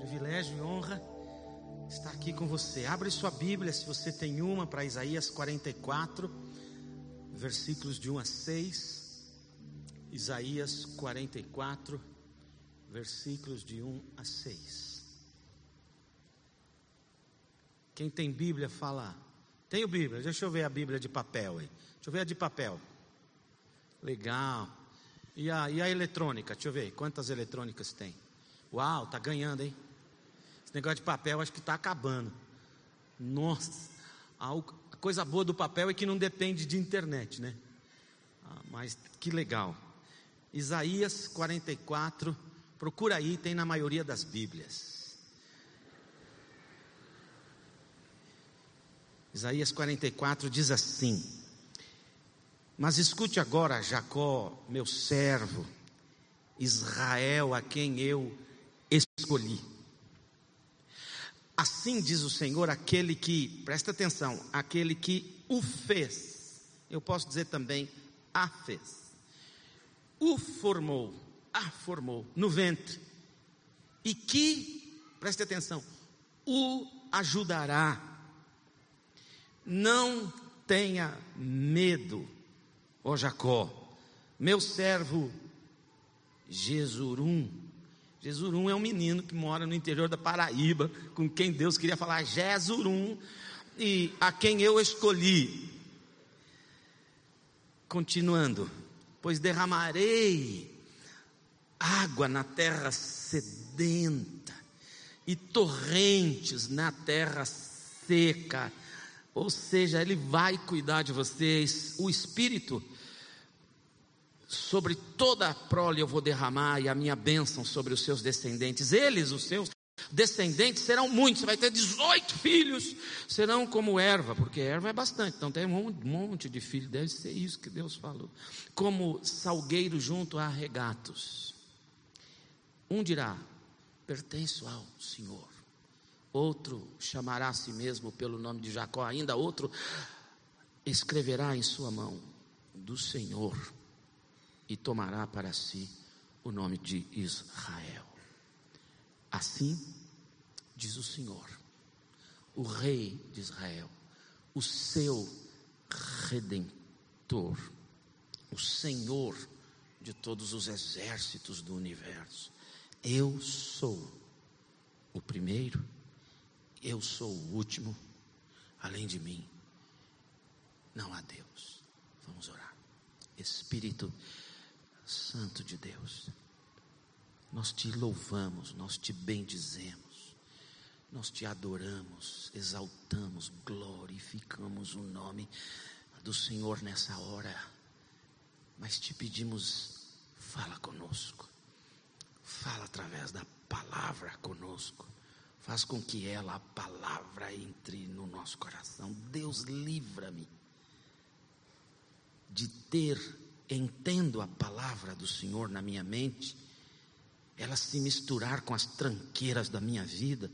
Privilégio e honra estar aqui com você. Abre sua Bíblia, se você tem uma, para Isaías 44, versículos de 1 a 6. Isaías 44, versículos de 1 a 6. Quem tem Bíblia, fala. Tenho Bíblia, deixa eu ver a Bíblia de papel aí. Deixa eu ver a de papel. Legal. E a, e a eletrônica? Deixa eu ver, quantas eletrônicas tem? Uau, tá ganhando, hein? Esse negócio de papel acho que está acabando. Nossa, a coisa boa do papel é que não depende de internet, né? Ah, mas que legal. Isaías 44, procura aí, tem na maioria das Bíblias. Isaías 44 diz assim: Mas escute agora, Jacó, meu servo, Israel, a quem eu escolhi. Assim diz o Senhor, aquele que, presta atenção, aquele que o fez, eu posso dizer também, a fez, o formou, a formou no ventre, e que, preste atenção, o ajudará. Não tenha medo, ó Jacó, meu servo Jesurum, Jesurum é um menino que mora no interior da Paraíba, com quem Deus queria falar Jesurum, e a quem eu escolhi. Continuando, pois derramarei água na terra sedenta e torrentes na terra seca. Ou seja, Ele vai cuidar de vocês. O Espírito sobre toda a prole eu vou derramar e a minha bênção sobre os seus descendentes. Eles, os seus descendentes, serão muitos. Você vai ter 18 filhos, serão como erva, porque erva é bastante, então tem um monte de filhos. Deve ser isso que Deus falou. Como salgueiro junto a regatos. Um dirá: pertenço ao Senhor. Outro chamará a si mesmo pelo nome de Jacó. Ainda outro escreverá em sua mão do Senhor e tomará para si o nome de Israel. Assim diz o Senhor, o Rei de Israel, o seu redentor, o Senhor de todos os exércitos do universo. Eu sou o primeiro, eu sou o último, além de mim, não há Deus. Vamos orar. Espírito Santo de Deus, nós te louvamos, nós te bendizemos, nós te adoramos, exaltamos, glorificamos o nome do Senhor nessa hora, mas te pedimos, fala conosco, fala através da palavra conosco, faz com que ela, a palavra, entre no nosso coração. Deus, livra-me de ter entendo a palavra do Senhor na minha mente, ela se misturar com as tranqueiras da minha vida,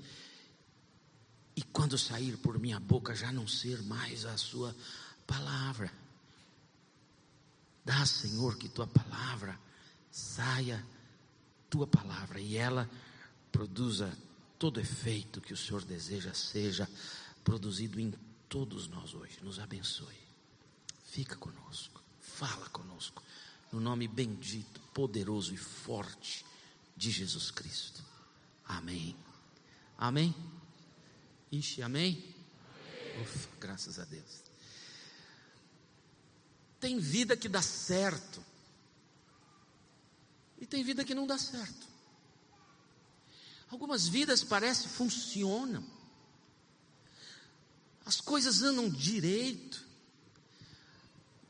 e quando sair por minha boca já não ser mais a sua palavra. Dá, Senhor, que tua palavra saia, tua palavra, e ela produza todo efeito que o Senhor deseja seja produzido em todos nós hoje. Nos abençoe. Fica conosco. Fala conosco, no nome bendito, poderoso e forte de Jesus Cristo. Amém. Amém? Ixi, amém? amém. Ufa, graças a Deus. Tem vida que dá certo, e tem vida que não dá certo. Algumas vidas parece funcionam, as coisas andam direito,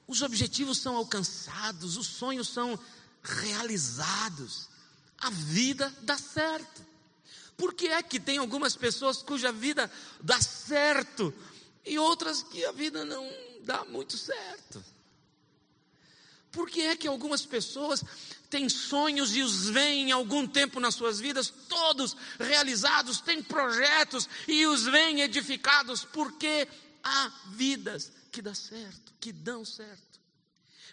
os objetivos são alcançados, os sonhos são realizados, a vida dá certo. Por que é que tem algumas pessoas cuja vida dá certo e outras que a vida não dá muito certo? Por que é que algumas pessoas têm sonhos e os veem algum tempo nas suas vidas, todos realizados, têm projetos e os veem edificados? Porque há vidas que dá certo, que dão certo.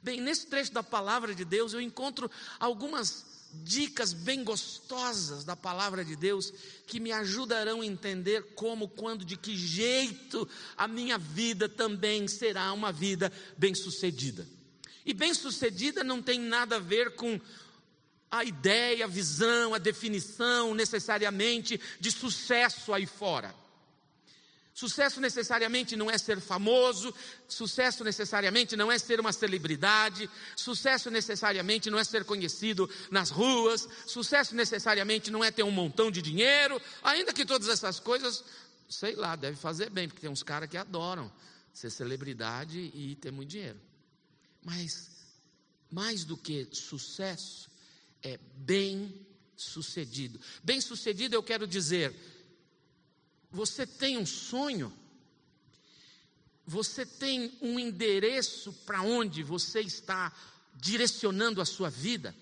Bem, nesse trecho da palavra de Deus eu encontro algumas dicas bem gostosas da palavra de Deus que me ajudarão a entender como, quando, de que jeito a minha vida também será uma vida bem-sucedida. E bem-sucedida não tem nada a ver com a ideia, a visão, a definição necessariamente de sucesso aí fora. Sucesso necessariamente não é ser famoso, sucesso necessariamente não é ser uma celebridade, sucesso necessariamente não é ser conhecido nas ruas, sucesso necessariamente não é ter um montão de dinheiro, ainda que todas essas coisas, sei lá, deve fazer bem, porque tem uns caras que adoram ser celebridade e ter muito dinheiro. Mas, mais do que sucesso, é bem sucedido. Bem sucedido eu quero dizer você tem um sonho? Você tem um endereço para onde você está direcionando a sua vida?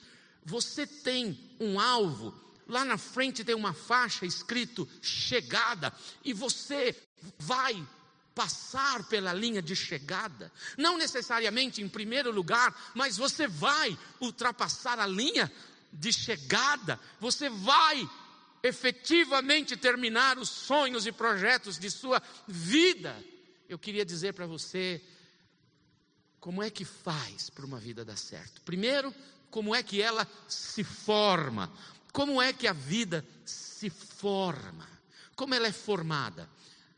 Você tem um alvo? Lá na frente tem uma faixa escrito chegada e você vai passar pela linha de chegada, não necessariamente em primeiro lugar, mas você vai ultrapassar a linha de chegada, você vai efetivamente terminar os sonhos e projetos de sua vida, eu queria dizer para você como é que faz para uma vida dar certo. Primeiro, como é que ela se forma? Como é que a vida se forma? Como ela é formada?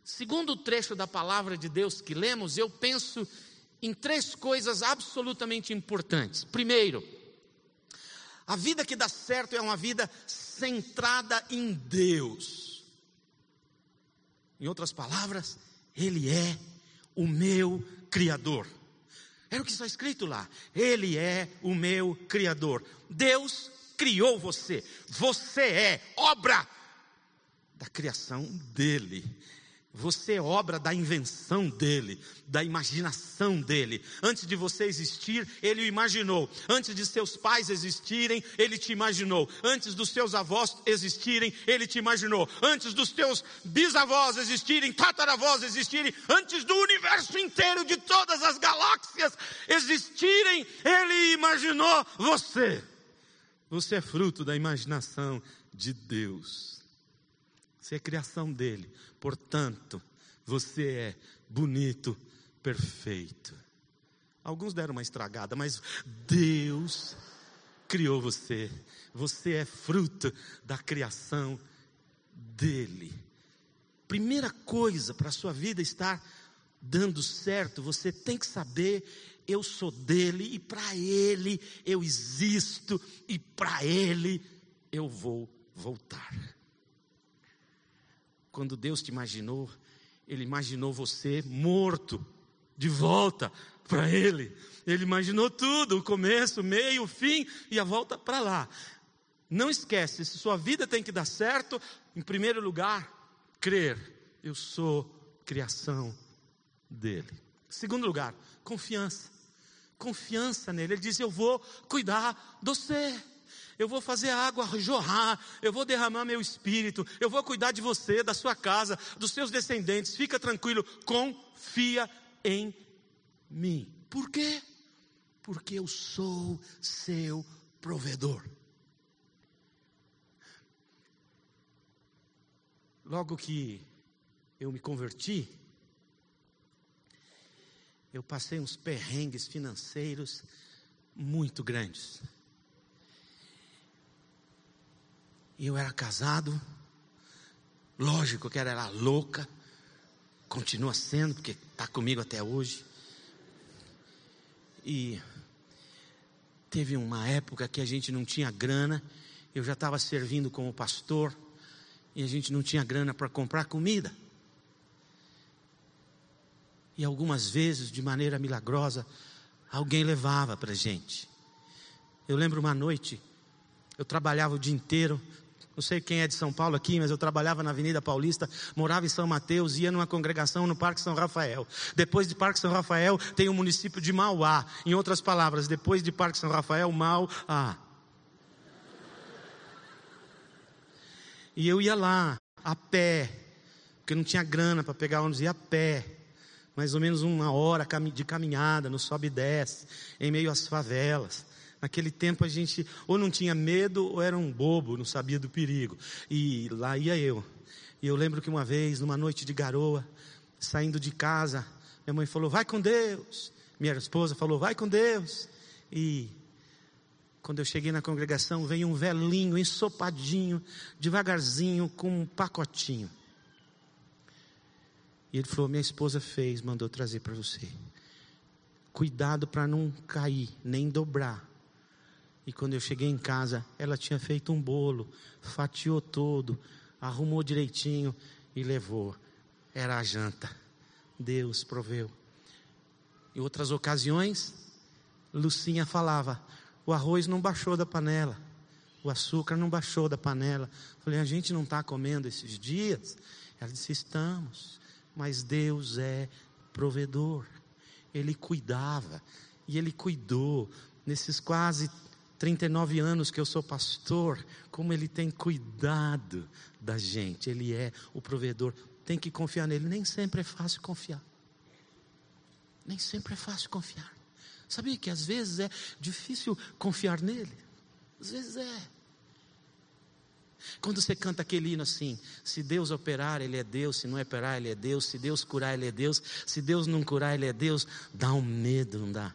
Segundo o trecho da palavra de Deus que lemos, eu penso em três coisas absolutamente importantes. Primeiro, a vida que dá certo é uma vida centrada em Deus. Em outras palavras, Ele é o meu Criador. Era o que está escrito lá. Ele é o meu Criador. Deus criou você. Você é obra da criação dele. Você é obra da invenção dele, da imaginação dele. Antes de você existir, ele o imaginou. Antes de seus pais existirem, ele te imaginou. Antes dos seus avós existirem, ele te imaginou. Antes dos teus bisavós existirem, tataravós existirem, antes do universo inteiro, de todas as galáxias existirem, ele imaginou você. Você é fruto da imaginação de Deus. Você é criação dele. Portanto, você é bonito, perfeito. Alguns deram uma estragada, mas Deus criou você. Você é fruto da criação dele. Primeira coisa para a sua vida estar dando certo, você tem que saber eu sou dele e para ele eu existo e para ele eu vou voltar. Quando Deus te imaginou, Ele imaginou você morto, de volta para Ele. Ele imaginou tudo: o começo, o meio, o fim e a volta para lá. Não esquece, se sua vida tem que dar certo, em primeiro lugar, crer. Eu sou criação dele. Segundo lugar, confiança. Confiança nele. Ele diz: Eu vou cuidar de você eu vou fazer a água jorrar, eu vou derramar meu espírito, eu vou cuidar de você, da sua casa, dos seus descendentes. Fica tranquilo, confia em mim. Por quê? Porque eu sou seu provedor. Logo que eu me converti, eu passei uns perrengues financeiros muito grandes. Eu era casado, lógico que ela era louca, continua sendo, porque está comigo até hoje. E teve uma época que a gente não tinha grana, eu já estava servindo como pastor, e a gente não tinha grana para comprar comida. E algumas vezes, de maneira milagrosa, alguém levava para gente. Eu lembro uma noite, eu trabalhava o dia inteiro, não sei quem é de São Paulo aqui, mas eu trabalhava na Avenida Paulista, morava em São Mateus, ia numa congregação no Parque São Rafael. Depois de Parque São Rafael, tem o município de Mauá. Em outras palavras, depois de Parque São Rafael, Mauá. E eu ia lá, a pé, porque não tinha grana para pegar ônibus, ia a pé. Mais ou menos uma hora de caminhada, no sobe e desce, em meio às favelas Naquele tempo a gente ou não tinha medo ou era um bobo, não sabia do perigo. E lá ia eu. E eu lembro que uma vez, numa noite de garoa, saindo de casa, minha mãe falou: Vai com Deus. Minha esposa falou: Vai com Deus. E quando eu cheguei na congregação, veio um velhinho, ensopadinho, devagarzinho, com um pacotinho. E ele falou: Minha esposa fez, mandou trazer para você. Cuidado para não cair, nem dobrar. E quando eu cheguei em casa, ela tinha feito um bolo, fatiou todo, arrumou direitinho e levou. Era a janta. Deus proveu. Em outras ocasiões, Lucinha falava: o arroz não baixou da panela. O açúcar não baixou da panela. Falei, a gente não está comendo esses dias? Ela disse, estamos. Mas Deus é provedor. Ele cuidava. E Ele cuidou. Nesses quase 39 anos que eu sou pastor, como Ele tem cuidado da gente. Ele é o provedor. Tem que confiar nele. Nem sempre é fácil confiar. Nem sempre é fácil confiar. Sabia que às vezes é difícil confiar nele? Às vezes é. Quando você canta aquele hino assim, se Deus operar, Ele é Deus, se não operar, Ele é Deus, se Deus curar, Ele é Deus, se Deus não curar, Ele é Deus, dá um medo, não dá?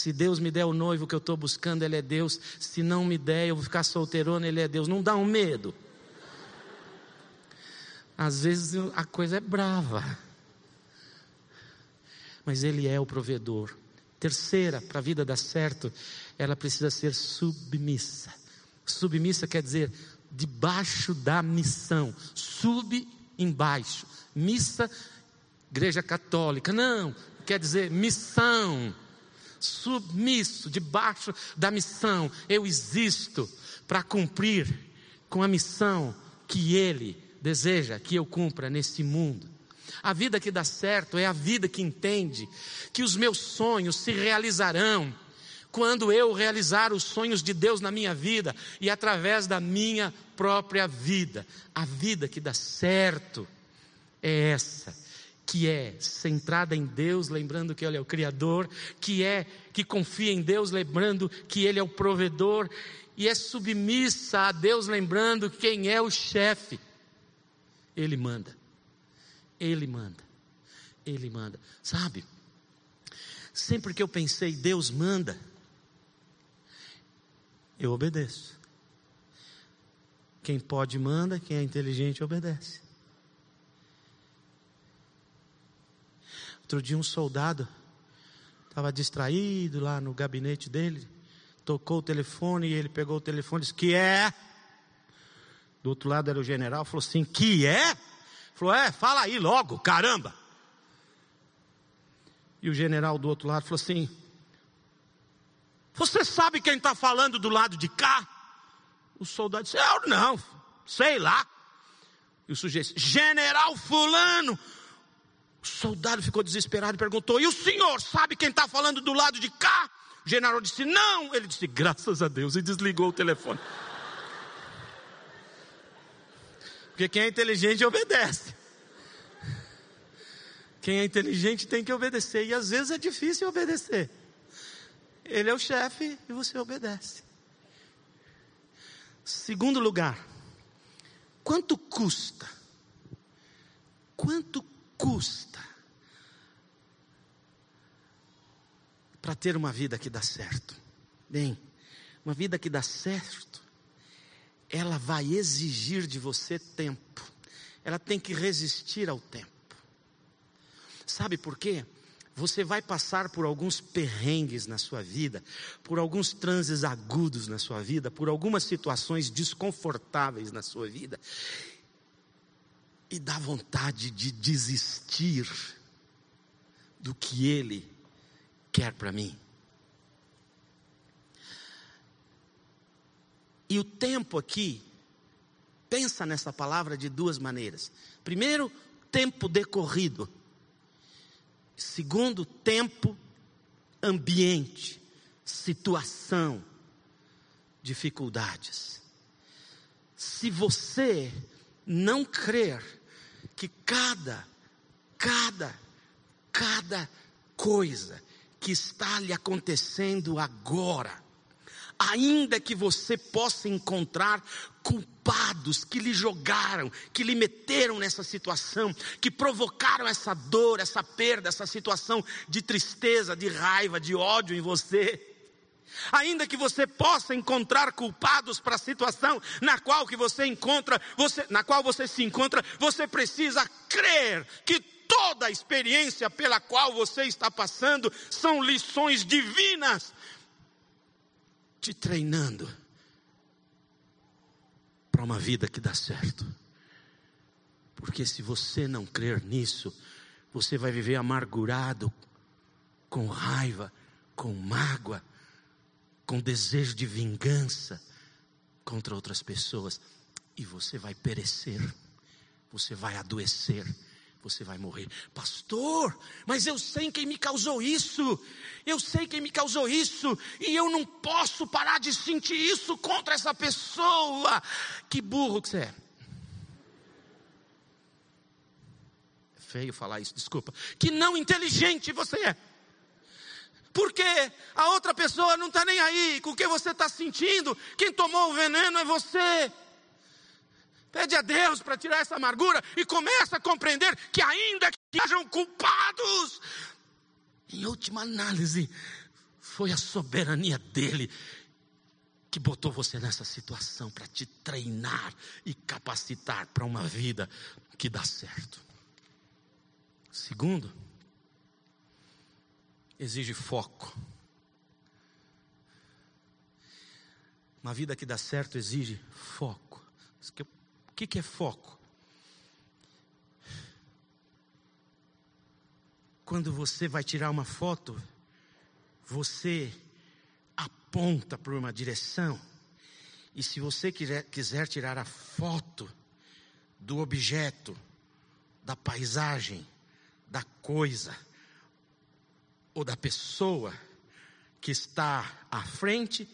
Se Deus me der o noivo que eu estou buscando, Ele é Deus, se não me der, eu vou ficar solteirona, Ele é Deus, não dá um medo? Às vezes a coisa é brava mas Ele é o provedor. Terceira, para a vida dar certo, ela precisa ser submissa. Submissa quer dizer debaixo da missão. Sub, embaixo. Missa, igreja católica. Não, quer dizer missão. Submisso, debaixo da missão. Eu existo para cumprir com a missão que Ele deseja que eu cumpra nesse mundo. A vida que dá certo é a vida que entende que os meus sonhos se realizarão quando eu realizar os sonhos de Deus na minha vida e através da minha própria vida. A vida que dá certo é essa, que é centrada em Deus, lembrando que Ele é o Criador, que é que confia em Deus, lembrando que Ele é o provedor, e é submissa a Deus, lembrando quem é o chefe. Ele manda. Ele manda. Ele manda. Sabe? Sempre que eu pensei, Deus manda, eu obedeço. Quem pode manda, quem é inteligente obedece. Outro dia um soldado estava distraído lá no gabinete dele, tocou o telefone e ele pegou o telefone e disse: Que é? Do outro lado era o general, falou assim: Que é? Falou: É, fala aí logo, caramba. E o general do outro lado falou assim: Você sabe quem está falando do lado de cá? O soldado disse: Eu não, sei lá. E o sujeito General Fulano. O soldado ficou desesperado e perguntou: E o senhor sabe quem está falando do lado de cá? O general disse: Não. Ele disse: Graças a Deus. E desligou o telefone. Porque quem é inteligente obedece. Quem é inteligente tem que obedecer. E às vezes é difícil obedecer. Ele é o chefe e você obedece. Segundo lugar, quanto custa? Quanto custa para ter uma vida que dá certo? Bem, uma vida que dá certo ela vai exigir de você tempo. Ela tem que resistir ao tempo. Sabe por quê? Você vai passar por alguns perrengues na sua vida, por alguns transes agudos na sua vida, por algumas situações desconfortáveis na sua vida, e dá vontade de desistir do que Ele quer para mim. E o tempo aqui, pensa nessa palavra de duas maneiras. Primeiro, tempo decorrido. Segundo, tempo, ambiente, situação, dificuldades. Se você não crer que cada, cada, cada coisa que está lhe acontecendo agora, ainda que você possa encontrar culpados que lhe jogaram, que lhe meteram nessa situação, que provocaram essa dor, essa perda, essa situação de tristeza, de raiva, de ódio em você. Ainda que você possa encontrar culpados para a situação na qual que você encontra, você, na qual você se encontra, você precisa crer que toda a experiência pela qual você está passando são lições divinas te treinando para uma vida que dá certo. Porque se você não crer nisso, você vai viver amargurado, com raiva, com mágoa, com desejo de vingança contra outras pessoas, e você vai perecer, você vai adoecer você vai morrer. Pastor, mas eu sei quem me causou isso. Eu sei quem me causou isso. E eu não posso parar de sentir isso contra essa pessoa. Que burro que você é. é feio falar isso, desculpa. Que não inteligente você é. Porque a outra pessoa não está nem aí com o que você está sentindo. Quem tomou o veneno é você. Pede a Deus para tirar essa amargura e começa a compreender que ainda que hajam culpados, em última análise, foi a soberania dele que botou você nessa situação para te treinar e capacitar para uma vida que dá certo. Segundo, exige foco. Uma vida que dá certo exige foco. Isso que é foco? Quando você vai tirar uma foto, você aponta para uma direção, e se você quiser tirar a foto do objeto, da paisagem, da coisa, ou da pessoa que está à frente,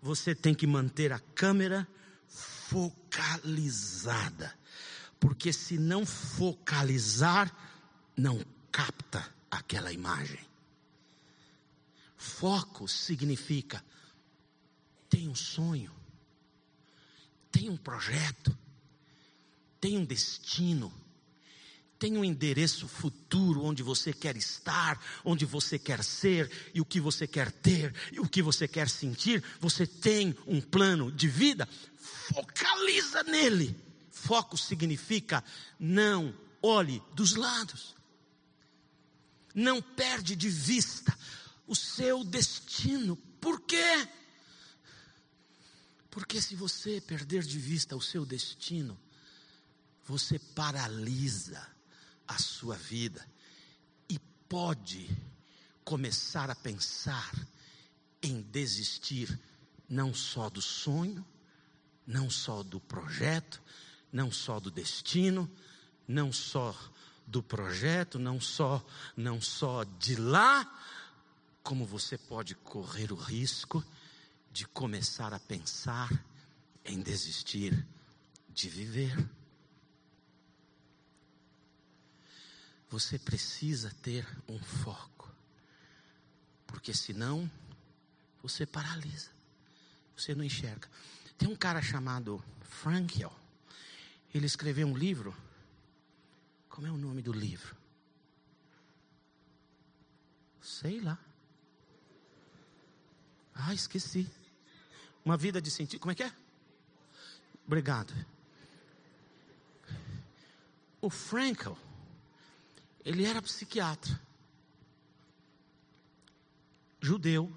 você tem que manter a câmera focalizada. Porque se não focalizar, não capta aquela imagem. Foco significa tem um sonho, tem um projeto, tem um destino, tem um endereço futuro onde você quer estar, onde você quer ser, e o que você quer ter, e o que você quer sentir. Você tem um plano de vida, focaliza nele. Foco significa não olhe dos lados. Não perde de vista o seu destino. Por quê? Porque se você perder de vista o seu destino, você paralisa a sua vida e pode começar a pensar em desistir não só do sonho, não só do projeto, não só do destino, não só do projeto, não só não só de lá, como você pode correr o risco de começar a pensar em desistir de viver. Você precisa ter um foco, porque senão você paralisa, você não enxerga. Tem um cara chamado Frankel. Ele escreveu um livro. Como é o nome do livro? Sei lá. Ah, esqueci. Uma vida de sentido. Como é que é? Obrigado. O Frankel, ele era psiquiatra. Judeu.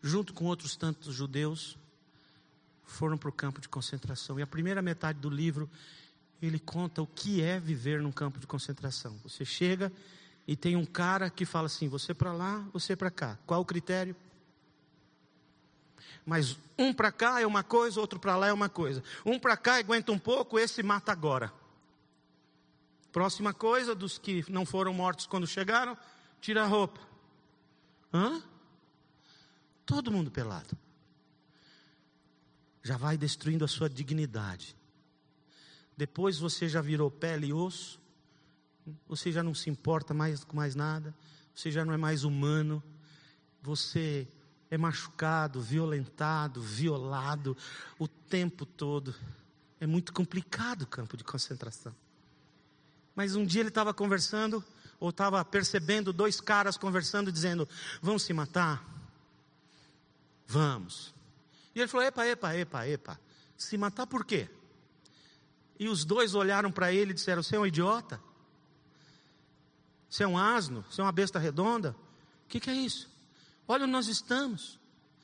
Junto com outros tantos judeus, foram para o campo de concentração. E a primeira metade do livro, ele conta o que é viver num campo de concentração. Você chega e tem um cara que fala assim: você para lá, você para cá. Qual o critério? Mas um para cá é uma coisa, outro para lá é uma coisa. Um para cá aguenta um pouco, esse mata agora. Próxima coisa, dos que não foram mortos quando chegaram, tira a roupa. Hã? Todo mundo pelado já vai destruindo a sua dignidade. Depois você já virou pele e osso, você já não se importa mais com mais nada, você já não é mais humano, você é machucado, violentado, violado o tempo todo. É muito complicado o campo de concentração. Mas um dia ele estava conversando, ou estava percebendo dois caras conversando, dizendo: Vão se matar? Vamos. E ele falou: Epa, epa, epa, epa. Se matar por quê? E os dois olharam para ele e disseram: Você é um idiota? Você é um asno? Você é uma besta redonda? O que, que é isso? Olha onde nós estamos.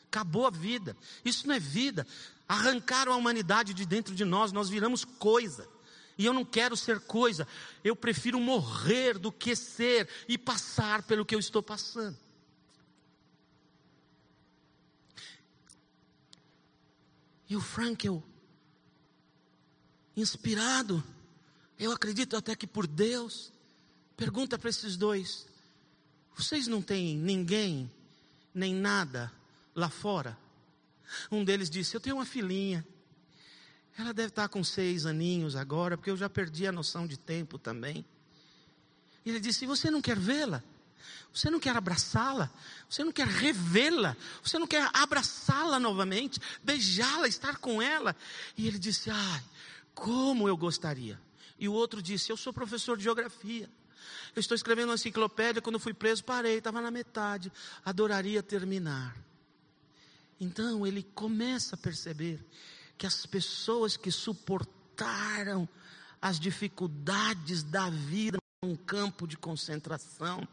Acabou a vida. Isso não é vida. Arrancaram a humanidade de dentro de nós, nós viramos coisa. E eu não quero ser coisa. Eu prefiro morrer do que ser e passar pelo que eu estou passando. E o Frankel, inspirado, eu acredito até que por Deus, pergunta para esses dois: vocês não têm ninguém nem nada lá fora. Um deles disse: Eu tenho uma filhinha. Ela deve estar com seis aninhos agora, porque eu já perdi a noção de tempo também. E ele disse: Você não quer vê-la? Você não quer abraçá-la? Você não quer revê-la? Você não quer abraçá-la novamente? Beijá-la, estar com ela? E ele disse: Ai, como eu gostaria. E o outro disse: Eu sou professor de geografia. Eu estou escrevendo uma enciclopédia, quando fui preso, parei, estava na metade. Adoraria terminar. Então ele começa a perceber que as pessoas que suportaram as dificuldades da vida num campo de concentração,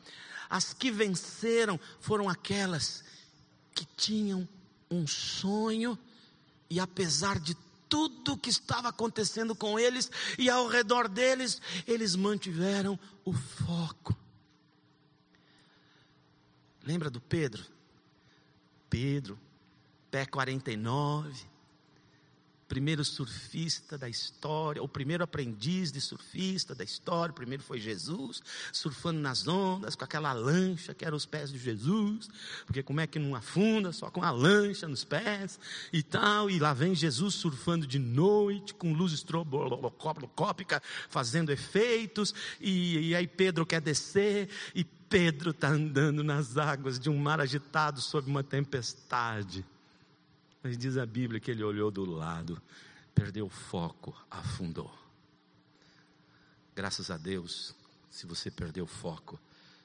as que venceram foram aquelas que tinham um sonho e apesar de tudo que estava acontecendo com eles e ao redor deles, eles mantiveram o foco. Lembra do Pedro? Pedro, pé 49, primeiro surfista da história, o primeiro aprendiz de surfista da história, o primeiro foi Jesus, surfando nas ondas com aquela lancha que era os pés de Jesus, porque como é que não afunda só com a lancha nos pés e tal, e lá vem Jesus surfando de noite com luz estroboscópica fazendo efeitos, e, e aí Pedro quer descer e Pedro está andando nas águas de um mar agitado sob uma tempestade. Mas diz a Bíblia que ele olhou do lado, perdeu o foco, afundou. Graças a Deus, se você perdeu o foco,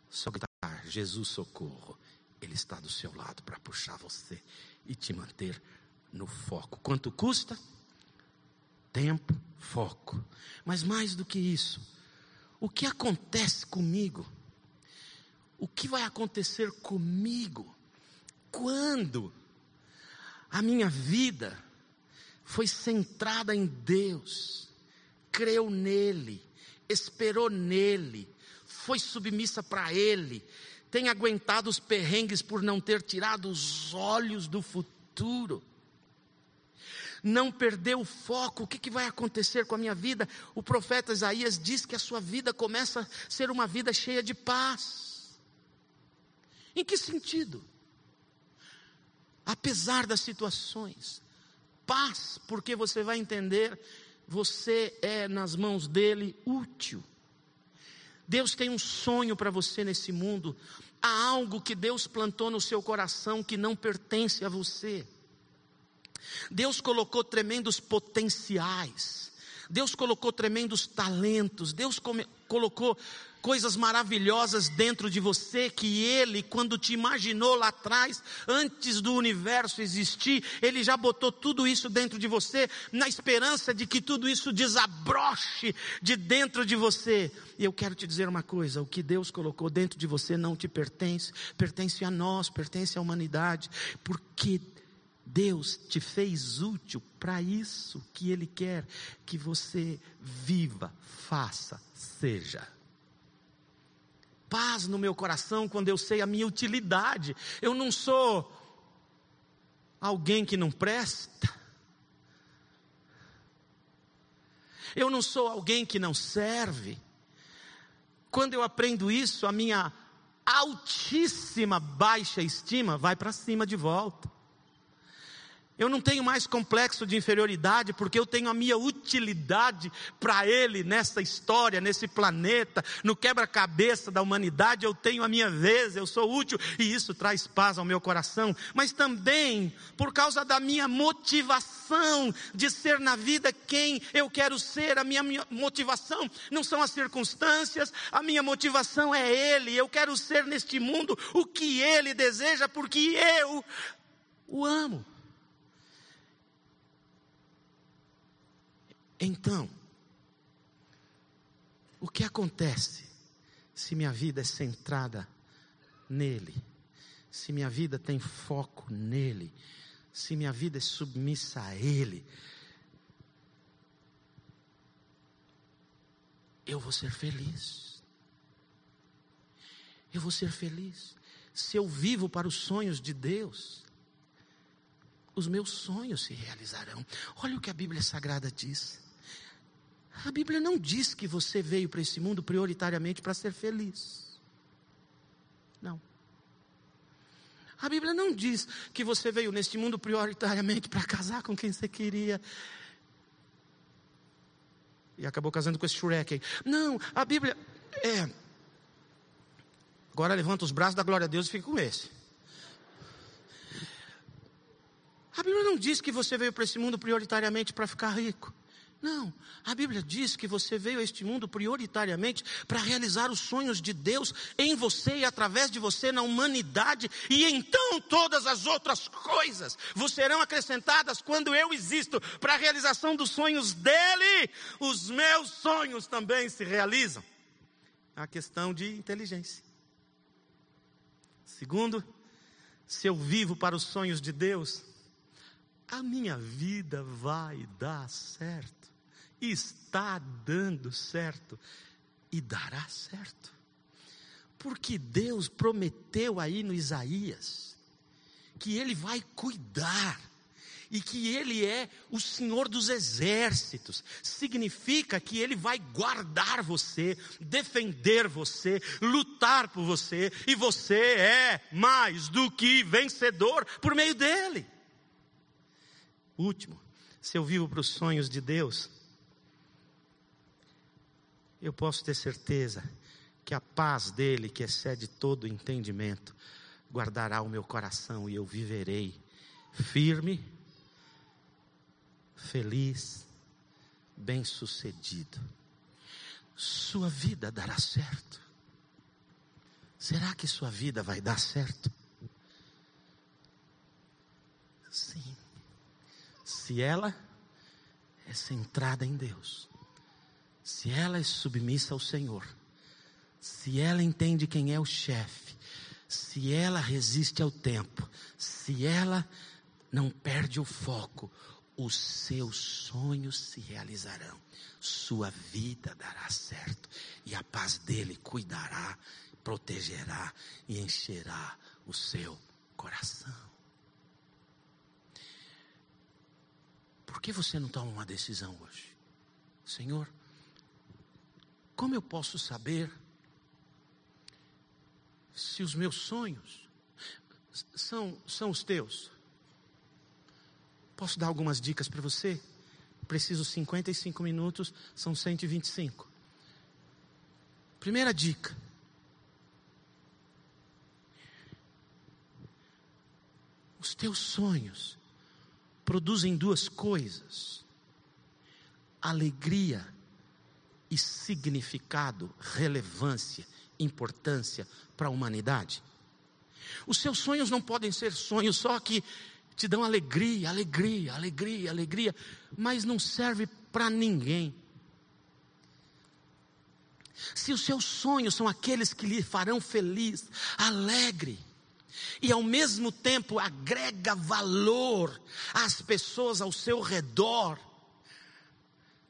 só gritar, Jesus socorro, Ele está do seu lado para puxar você e te manter no foco. Quanto custa? Tempo, foco. Mas mais do que isso, o que acontece comigo? O que vai acontecer comigo quando a minha vida foi centrada em Deus, creu nele, esperou nele, foi submissa para ele, tem aguentado os perrengues por não ter tirado os olhos do futuro. Não perdeu o foco, o que, que vai acontecer com a minha vida? O profeta Isaías diz que a sua vida começa a ser uma vida cheia de paz. Em que sentido? Apesar das situações. Paz, porque você vai entender, você é nas mãos dele útil. Deus tem um sonho para você nesse mundo. Há algo que Deus plantou no seu coração que não pertence a você. Deus colocou tremendos potenciais. Deus colocou tremendos talentos. Deus colocou coisas maravilhosas dentro de você que Ele, quando te imaginou lá atrás, antes do universo existir, Ele já botou tudo isso dentro de você, na esperança de que tudo isso desabroche de dentro de você. E eu quero te dizer uma coisa: o que Deus colocou dentro de você não te pertence, pertence a nós, pertence à humanidade, porque Deus te fez útil para isso que Ele quer que você viva, faça, seja paz no meu coração quando eu sei a minha utilidade. Eu não sou alguém que não presta. Eu não sou alguém que não serve. Quando eu aprendo isso, a minha altíssima baixa estima vai para cima de volta. Eu não tenho mais complexo de inferioridade, porque eu tenho a minha utilidade para Ele nessa história, nesse planeta, no quebra-cabeça da humanidade. Eu tenho a minha vez, eu sou útil, e isso traz paz ao meu coração. Mas também por causa da minha motivação de ser na vida quem eu quero ser, a minha, minha motivação não são as circunstâncias, a minha motivação é Ele. Eu quero ser neste mundo o que Ele deseja, porque eu o amo. Então, o que acontece se minha vida é centrada nele? Se minha vida tem foco nele? Se minha vida é submissa a ele? Eu vou ser feliz. Eu vou ser feliz. Se eu vivo para os sonhos de Deus, os meus sonhos se realizarão. Olha o que a Bíblia Sagrada diz. A Bíblia não diz que você veio para esse mundo prioritariamente para ser feliz. Não. A Bíblia não diz que você veio neste mundo prioritariamente para casar com quem você queria. E acabou casando com esse Shrek aí. Não, a Bíblia é. Agora levanta os braços da glória a Deus e fica com esse. A Bíblia não diz que você veio para esse mundo prioritariamente para ficar rico. Não, a Bíblia diz que você veio a este mundo prioritariamente para realizar os sonhos de Deus em você e através de você na humanidade, e então todas as outras coisas vos serão acrescentadas quando eu existo para a realização dos sonhos dele. Os meus sonhos também se realizam. A questão de inteligência. Segundo, se eu vivo para os sonhos de Deus, a minha vida vai dar certo está dando certo e dará certo. Porque Deus prometeu aí no Isaías que Ele vai cuidar e que Ele é o Senhor dos exércitos. Significa que Ele vai guardar você, defender você, lutar por você, e você é mais do que vencedor por meio dEle. Último, se eu vivo para os sonhos de Deus, eu posso ter certeza que a paz dele, que excede todo entendimento, guardará o meu coração e eu viverei firme, feliz, bem-sucedido. Sua vida dará certo. Será que sua vida vai dar certo? Sim. Se ela é centrada em Deus se ela é submissa ao Senhor, se ela entende quem é o chefe, se ela resiste ao tempo, se ela não perde o foco, os seus sonhos se realizarão, sua vida dará certo, e a paz dele cuidará, protegerá e encherá o seu coração. Por que você não toma uma decisão hoje? Senhor, como eu posso saber se os meus sonhos são, são os teus? Posso dar algumas dicas para você? Preciso 55 minutos, são 125. Primeira dica. Os teus sonhos produzem duas coisas: alegria e significado, relevância, importância para a humanidade. Os seus sonhos não podem ser sonhos só que te dão alegria, alegria, alegria, alegria, mas não serve para ninguém. Se os seus sonhos são aqueles que lhe farão feliz, alegre, e ao mesmo tempo agrega valor às pessoas ao seu redor,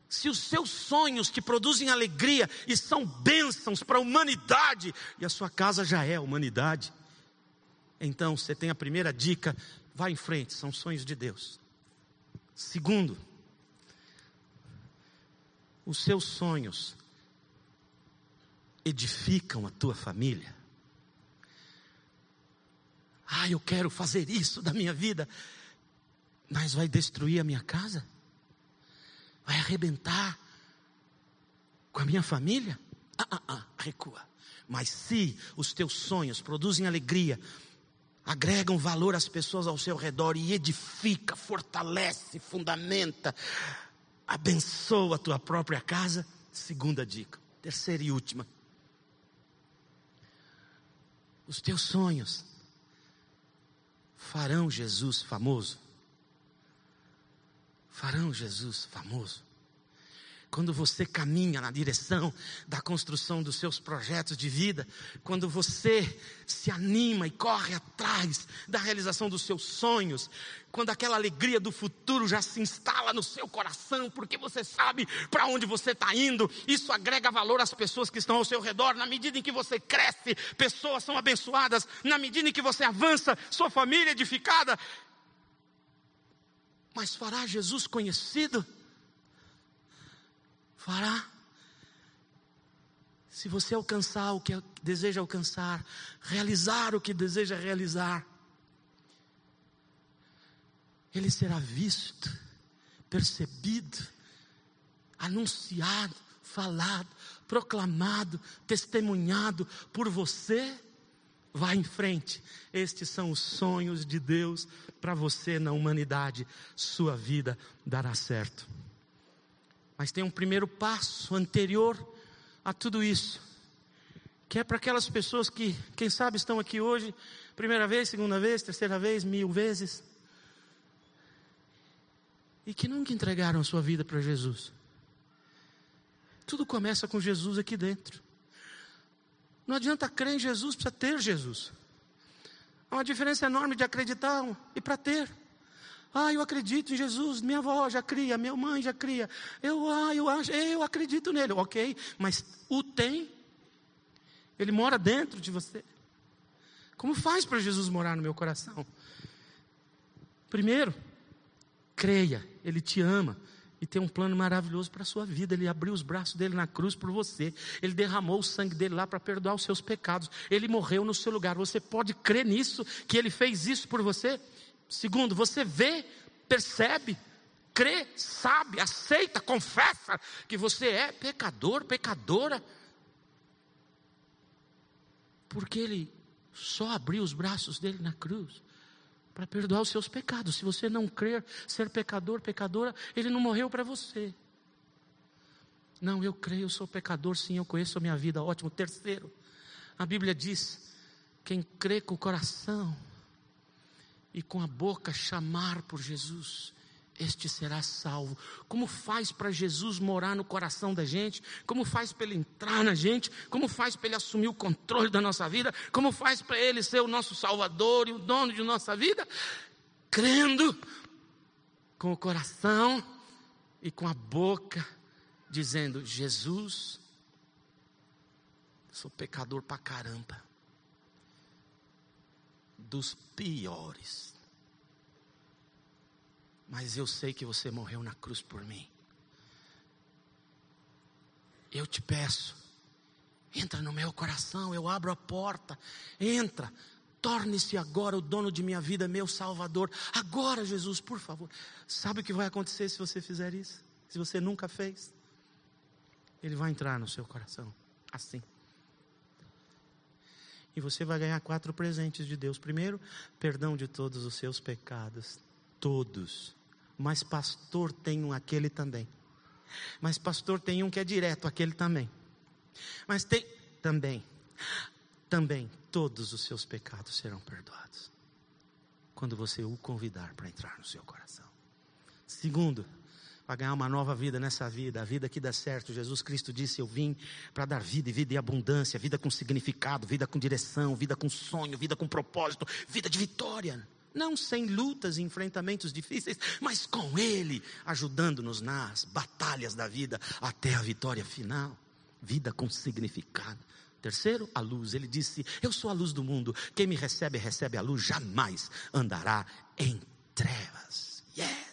se os seus sonhos te produzem alegria e são bênçãos para a humanidade, e a sua casa já é a humanidade, então você tem a primeira dica, vá em frente, são sonhos de Deus. Segundo, os seus sonhos edificam a tua família. Ah, eu quero fazer isso da minha vida. Mas vai destruir a minha casa? Vai arrebentar com a minha família? Ah, ah, ah, recua. Mas se os teus sonhos produzem alegria, agregam valor às pessoas ao seu redor e edifica, fortalece, fundamenta, abençoa a tua própria casa, segunda dica. Terceira e última. Os teus sonhos farão Jesus famoso. Farão Jesus famoso. Quando você caminha na direção da construção dos seus projetos de vida, quando você se anima e corre atrás da realização dos seus sonhos, quando aquela alegria do futuro já se instala no seu coração, porque você sabe para onde você está indo, isso agrega valor às pessoas que estão ao seu redor. Na medida em que você cresce, pessoas são abençoadas, na medida em que você avança, sua família é edificada. Mas fará Jesus conhecido? Fará. Se você alcançar o que deseja alcançar, realizar o que deseja realizar, ele será visto, percebido, anunciado, falado, proclamado, testemunhado por você. Vá em frente. Estes são os sonhos de Deus para você na humanidade. Sua vida dará certo. Mas tem um primeiro passo anterior a tudo isso, que é para aquelas pessoas que, quem sabe, estão aqui hoje, primeira vez, segunda vez, terceira vez, mil vezes, e que nunca entregaram a sua vida para Jesus. Tudo começa com Jesus aqui dentro. Não adianta crer em Jesus, precisa ter Jesus. Há uma diferença enorme de acreditar e para ter. Ah, eu acredito em Jesus, minha avó já cria, minha mãe já cria. Eu, ah, eu, eu acredito nele. Ok, mas o tem. Ele mora dentro de você. Como faz para Jesus morar no meu coração? Primeiro, creia, Ele te ama e tem um plano maravilhoso para a sua vida. Ele abriu os braços dele na cruz por você. Ele derramou o sangue dele lá para perdoar os seus pecados. Ele morreu no seu lugar. Você pode crer nisso, que ele fez isso por você? Segundo, você vê, percebe, crê, sabe, aceita, confessa que você é pecador, pecadora. Porque ele só abriu os braços dele na cruz para perdoar os seus pecados. Se você não crer ser pecador, pecadora, ele não morreu para você. Não, eu creio, eu sou pecador, sim, eu conheço a minha vida. Ótimo. Terceiro, a Bíblia diz: quem crê com o coração e com a boca chamar por Jesus, este será salvo. Como faz para Jesus morar no coração da gente? Como faz para ele entrar na gente? Como faz para ele assumir o controle da nossa vida? Como faz para ele ser o nosso Salvador e o dono de nossa vida? Crendo com o coração e com a boca, dizendo: Jesus, sou pecador para caramba dos piores. Mas eu sei que você morreu na cruz por mim. Eu te peço, entra no meu coração, eu abro a porta, entra, torne-se agora o dono de minha vida, meu Salvador. Agora, Jesus, por favor. Sabe o que vai acontecer se você fizer isso? Se você nunca fez? Ele vai entrar no seu coração, assim e você vai ganhar quatro presentes de Deus. Primeiro, perdão de todos os seus pecados, todos. Mas pastor tem um aquele também. Mas pastor tem um que é direto, aquele também. Mas tem também, também todos os seus pecados serão perdoados. Quando você o convidar para entrar no seu coração. Segundo, para ganhar uma nova vida nessa vida, a vida que dá certo. Jesus Cristo disse: Eu vim para dar vida e vida em abundância, vida com significado, vida com direção, vida com sonho, vida com propósito, vida de vitória. Não sem lutas e enfrentamentos difíceis, mas com Ele, ajudando-nos nas batalhas da vida até a vitória final. Vida com significado. Terceiro, a luz. Ele disse: Eu sou a luz do mundo. Quem me recebe, recebe a luz, jamais andará em trevas. Yes,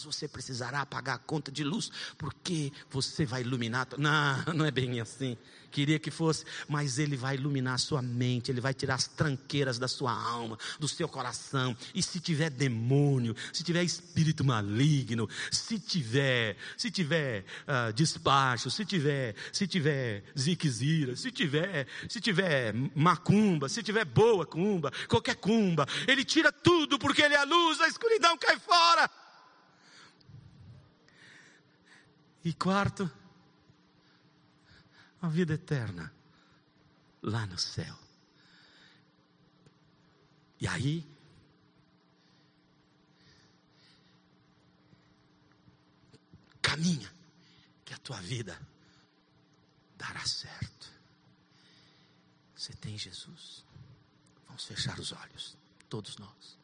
mais você precisará pagar a conta de luz, porque você vai iluminar. Não, não é bem assim. Queria que fosse, mas Ele vai iluminar a sua mente, Ele vai tirar as tranqueiras da sua alma, do seu coração. E se tiver demônio, se tiver espírito maligno, se tiver, se tiver uh, despacho, se tiver, se tiver ziquezira, se tiver, se tiver macumba, se tiver boa cumba, qualquer cumba, Ele tira tudo porque Ele é a luz, a escuridão cai fora. E quarto, a vida eterna lá no céu. E aí, caminha, que a tua vida dará certo. Você tem Jesus. Vamos fechar os olhos, todos nós.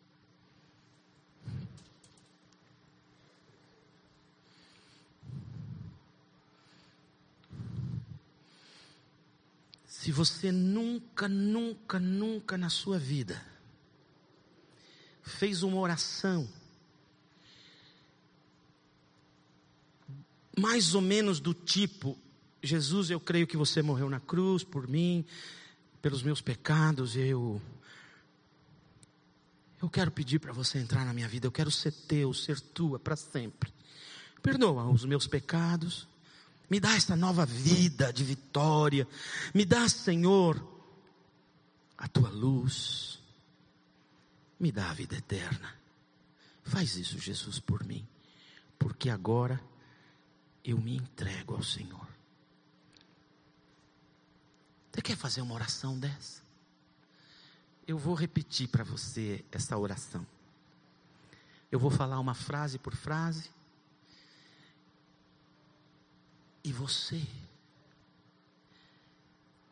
Se você nunca, nunca, nunca na sua vida fez uma oração, mais ou menos do tipo: Jesus, eu creio que você morreu na cruz por mim, pelos meus pecados, eu. Eu quero pedir para você entrar na minha vida, eu quero ser teu, ser tua para sempre. Perdoa os meus pecados, me dá esta nova vida de vitória. Me dá, Senhor, a tua luz. Me dá a vida eterna. Faz isso, Jesus, por mim. Porque agora eu me entrego ao Senhor. Você quer fazer uma oração dessa? Eu vou repetir para você essa oração. Eu vou falar uma frase por frase E você,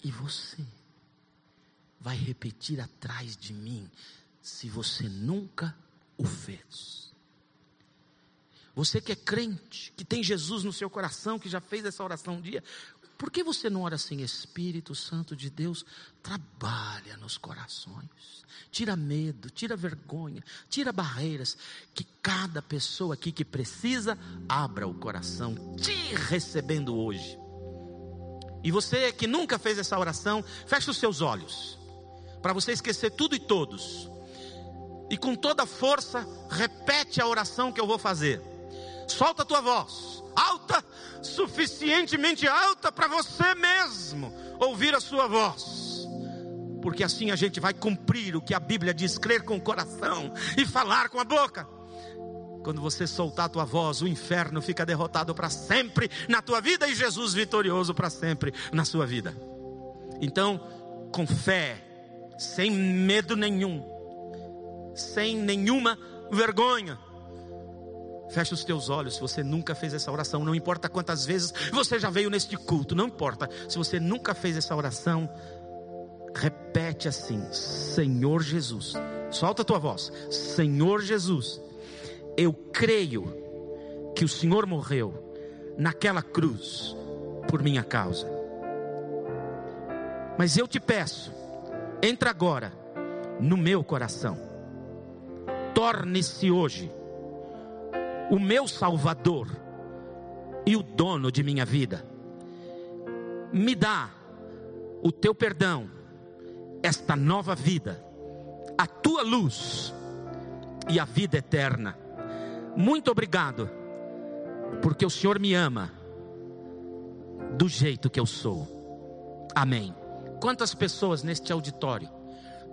e você, vai repetir atrás de mim, se você nunca o fez. Você que é crente, que tem Jesus no seu coração, que já fez essa oração um dia, por que você não ora assim? Espírito Santo de Deus, trabalha nos corações, tira medo, tira vergonha, tira barreiras, que cada pessoa aqui que precisa, abra o coração, te recebendo hoje. E você que nunca fez essa oração, feche os seus olhos, para você esquecer tudo e todos, e com toda força, repete a oração que eu vou fazer. Solta a tua voz, alta, suficientemente alta para você mesmo ouvir a sua voz. Porque assim a gente vai cumprir o que a Bíblia diz, crer com o coração e falar com a boca. Quando você soltar a tua voz, o inferno fica derrotado para sempre na tua vida e Jesus vitorioso para sempre na sua vida. Então, com fé, sem medo nenhum, sem nenhuma vergonha, Feche os teus olhos se você nunca fez essa oração. Não importa quantas vezes você já veio neste culto, não importa. Se você nunca fez essa oração, repete assim: Senhor Jesus, solta a tua voz. Senhor Jesus, eu creio que o Senhor morreu naquela cruz por minha causa. Mas eu te peço, entra agora no meu coração. Torne-se hoje o meu Salvador e o dono de minha vida. Me dá o teu perdão, esta nova vida, a tua luz e a vida eterna. Muito obrigado, porque o Senhor me ama do jeito que eu sou. Amém. Quantas pessoas neste auditório,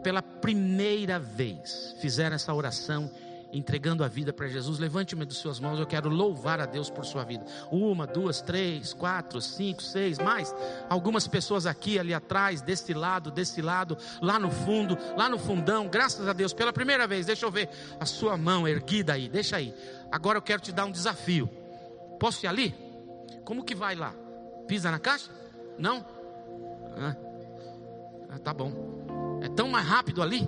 pela primeira vez, fizeram essa oração? Entregando a vida para Jesus, levante uma de suas mãos, eu quero louvar a Deus por sua vida. Uma, duas, três, quatro, cinco, seis, mais. Algumas pessoas aqui, ali atrás, desse lado, desse lado, lá no fundo, lá no fundão, graças a Deus, pela primeira vez, deixa eu ver a sua mão erguida aí, deixa aí. Agora eu quero te dar um desafio. Posso ir ali? Como que vai lá? Pisa na caixa? Não? Ah, ah tá bom. É tão mais rápido ali?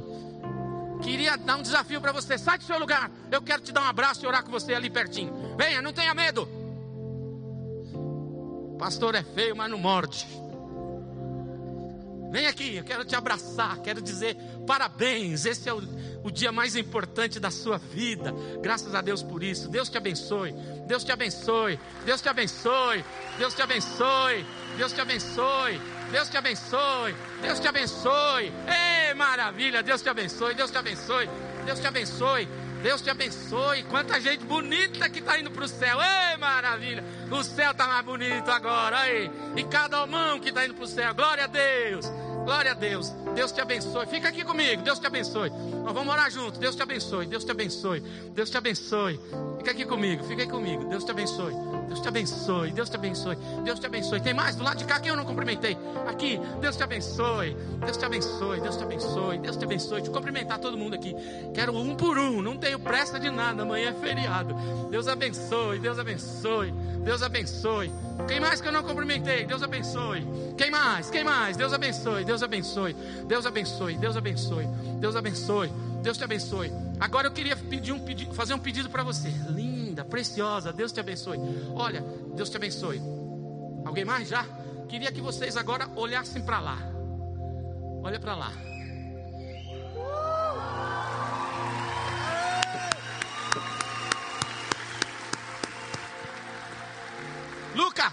Queria dar um desafio para você. Sai do seu lugar. Eu quero te dar um abraço e orar com você ali pertinho. Venha, não tenha medo. Pastor é feio, mas não morde. Vem aqui, eu quero te abraçar, quero dizer parabéns. Esse é o, o dia mais importante da sua vida. Graças a Deus por isso. Deus te abençoe. Deus te abençoe. Deus te abençoe. Deus te abençoe. Deus te abençoe. Deus te abençoe. Deus te abençoe. Ei, maravilha. Deus te abençoe. Deus te abençoe. Deus te abençoe. Deus te abençoe. Quanta gente bonita que está indo para o céu. Ei, maravilha. O céu está mais bonito agora. Aí. E cada mão que está indo para o céu. Glória a Deus. Glória a Deus. Deus te abençoe. Fica aqui comigo. Deus te abençoe. Nós vamos orar juntos. Deus te abençoe. Deus te abençoe. Deus te abençoe. Fica aqui comigo. Fica aí comigo. Deus te abençoe. Deus te abençoe. Deus te abençoe. Deus te abençoe. Tem mais do lado de cá que eu não cumprimentei. Aqui. Deus te abençoe. Deus te abençoe. Deus te abençoe. Deus te abençoe. Te cumprimentar todo mundo aqui. Quero um por um. Não tenho pressa de nada. Amanhã é feriado. Deus abençoe. Deus abençoe. Deus abençoe. Quem mais que eu não cumprimentei? Deus abençoe. Quem mais? Quem mais? Deus abençoe. Deus abençoe. Deus abençoe. Deus abençoe. Deus abençoe. Deus te abençoe. Agora eu queria pedir um fazer um pedido para você. Linda, preciosa. Deus te abençoe. Olha, Deus te abençoe. Alguém mais já? Queria que vocês agora olhassem para lá. Olha para lá. Luca,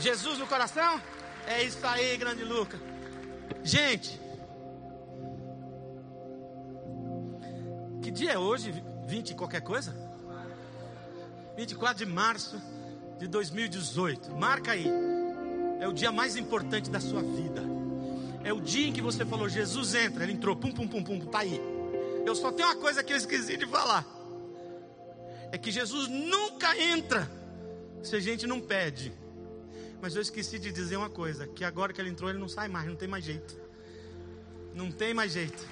Jesus no coração? É isso aí, grande Luca. Gente, que dia é hoje? 20 qualquer coisa? 24 de março de 2018. Marca aí. É o dia mais importante da sua vida. É o dia em que você falou, Jesus entra. Ele entrou, pum, pum, pum, pum, tá aí. Eu só tenho uma coisa que eu esqueci de falar. É que Jesus nunca entra se a gente não pede. Mas eu esqueci de dizer uma coisa: que agora que ele entrou, ele não sai mais, não tem mais jeito. Não tem mais jeito.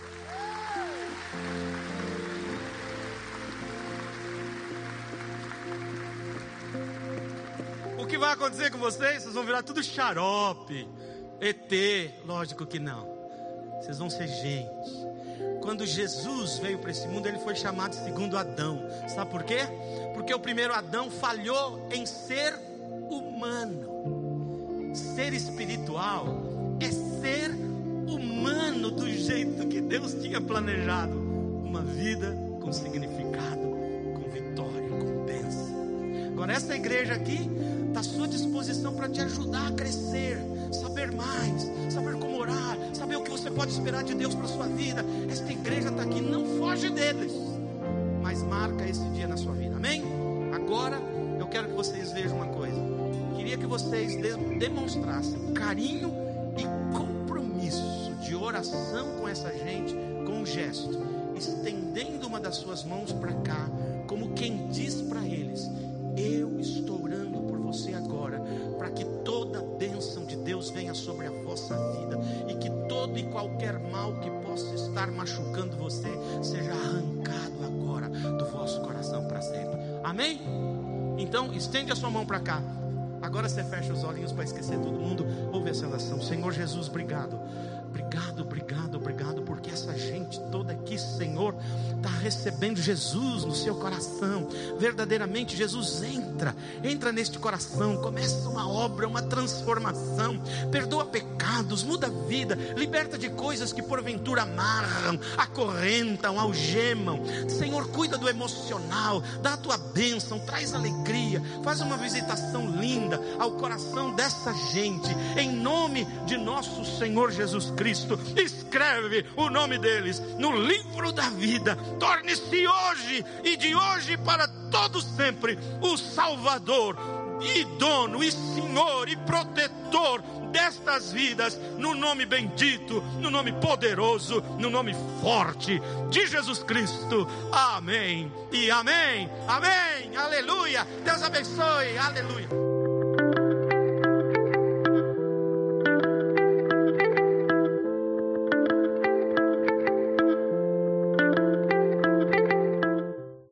Vai acontecer com vocês? Vocês vão virar tudo xarope, ET. Lógico que não. Vocês vão ser gente. Quando Jesus veio para esse mundo, ele foi chamado segundo Adão. Sabe por quê? Porque o primeiro Adão falhou em ser humano. Ser espiritual é ser humano do jeito que Deus tinha planejado. Uma vida com significado, com vitória, com bênção. Agora, essa igreja aqui à sua disposição para te ajudar a crescer, saber mais, saber como orar, saber o que você pode esperar de Deus para sua vida. Esta igreja está aqui, não foge deles mas marca esse dia na sua vida. Amém? Agora eu quero que vocês vejam uma coisa. Queria que vocês demonstrassem carinho e compromisso de oração com essa gente, com um gesto, estendendo uma das suas mãos para cá, como quem diz para eles: Eu estou orando por você agora, para que toda a bênção de Deus venha sobre a vossa vida e que todo e qualquer mal que possa estar machucando você seja arrancado agora do vosso coração para sempre. Amém? Então, estende a sua mão para cá. Agora você fecha os olhinhos para esquecer todo mundo. Ouve essa oração. Senhor Jesus, obrigado. Obrigado, obrigado, obrigado, porque essa gente toda aqui, Senhor, recebendo Jesus no seu coração. Verdadeiramente, Jesus entra, entra neste coração, começa uma obra, uma transformação, perdoa pecados, muda a vida, liberta de coisas que porventura amarram, acorrentam, algemam. Senhor, cuida do emocional, dá a tua bênção, traz alegria, faz uma visitação linda ao coração dessa gente, em nome de nosso Senhor Jesus Cristo. Escreve o nome deles no livro da vida. Torne-se hoje e de hoje para todo sempre o Salvador e dono e Senhor e protetor destas vidas, no nome bendito, no nome poderoso, no nome forte de Jesus Cristo. Amém e amém. Amém. Aleluia. Deus abençoe. Aleluia.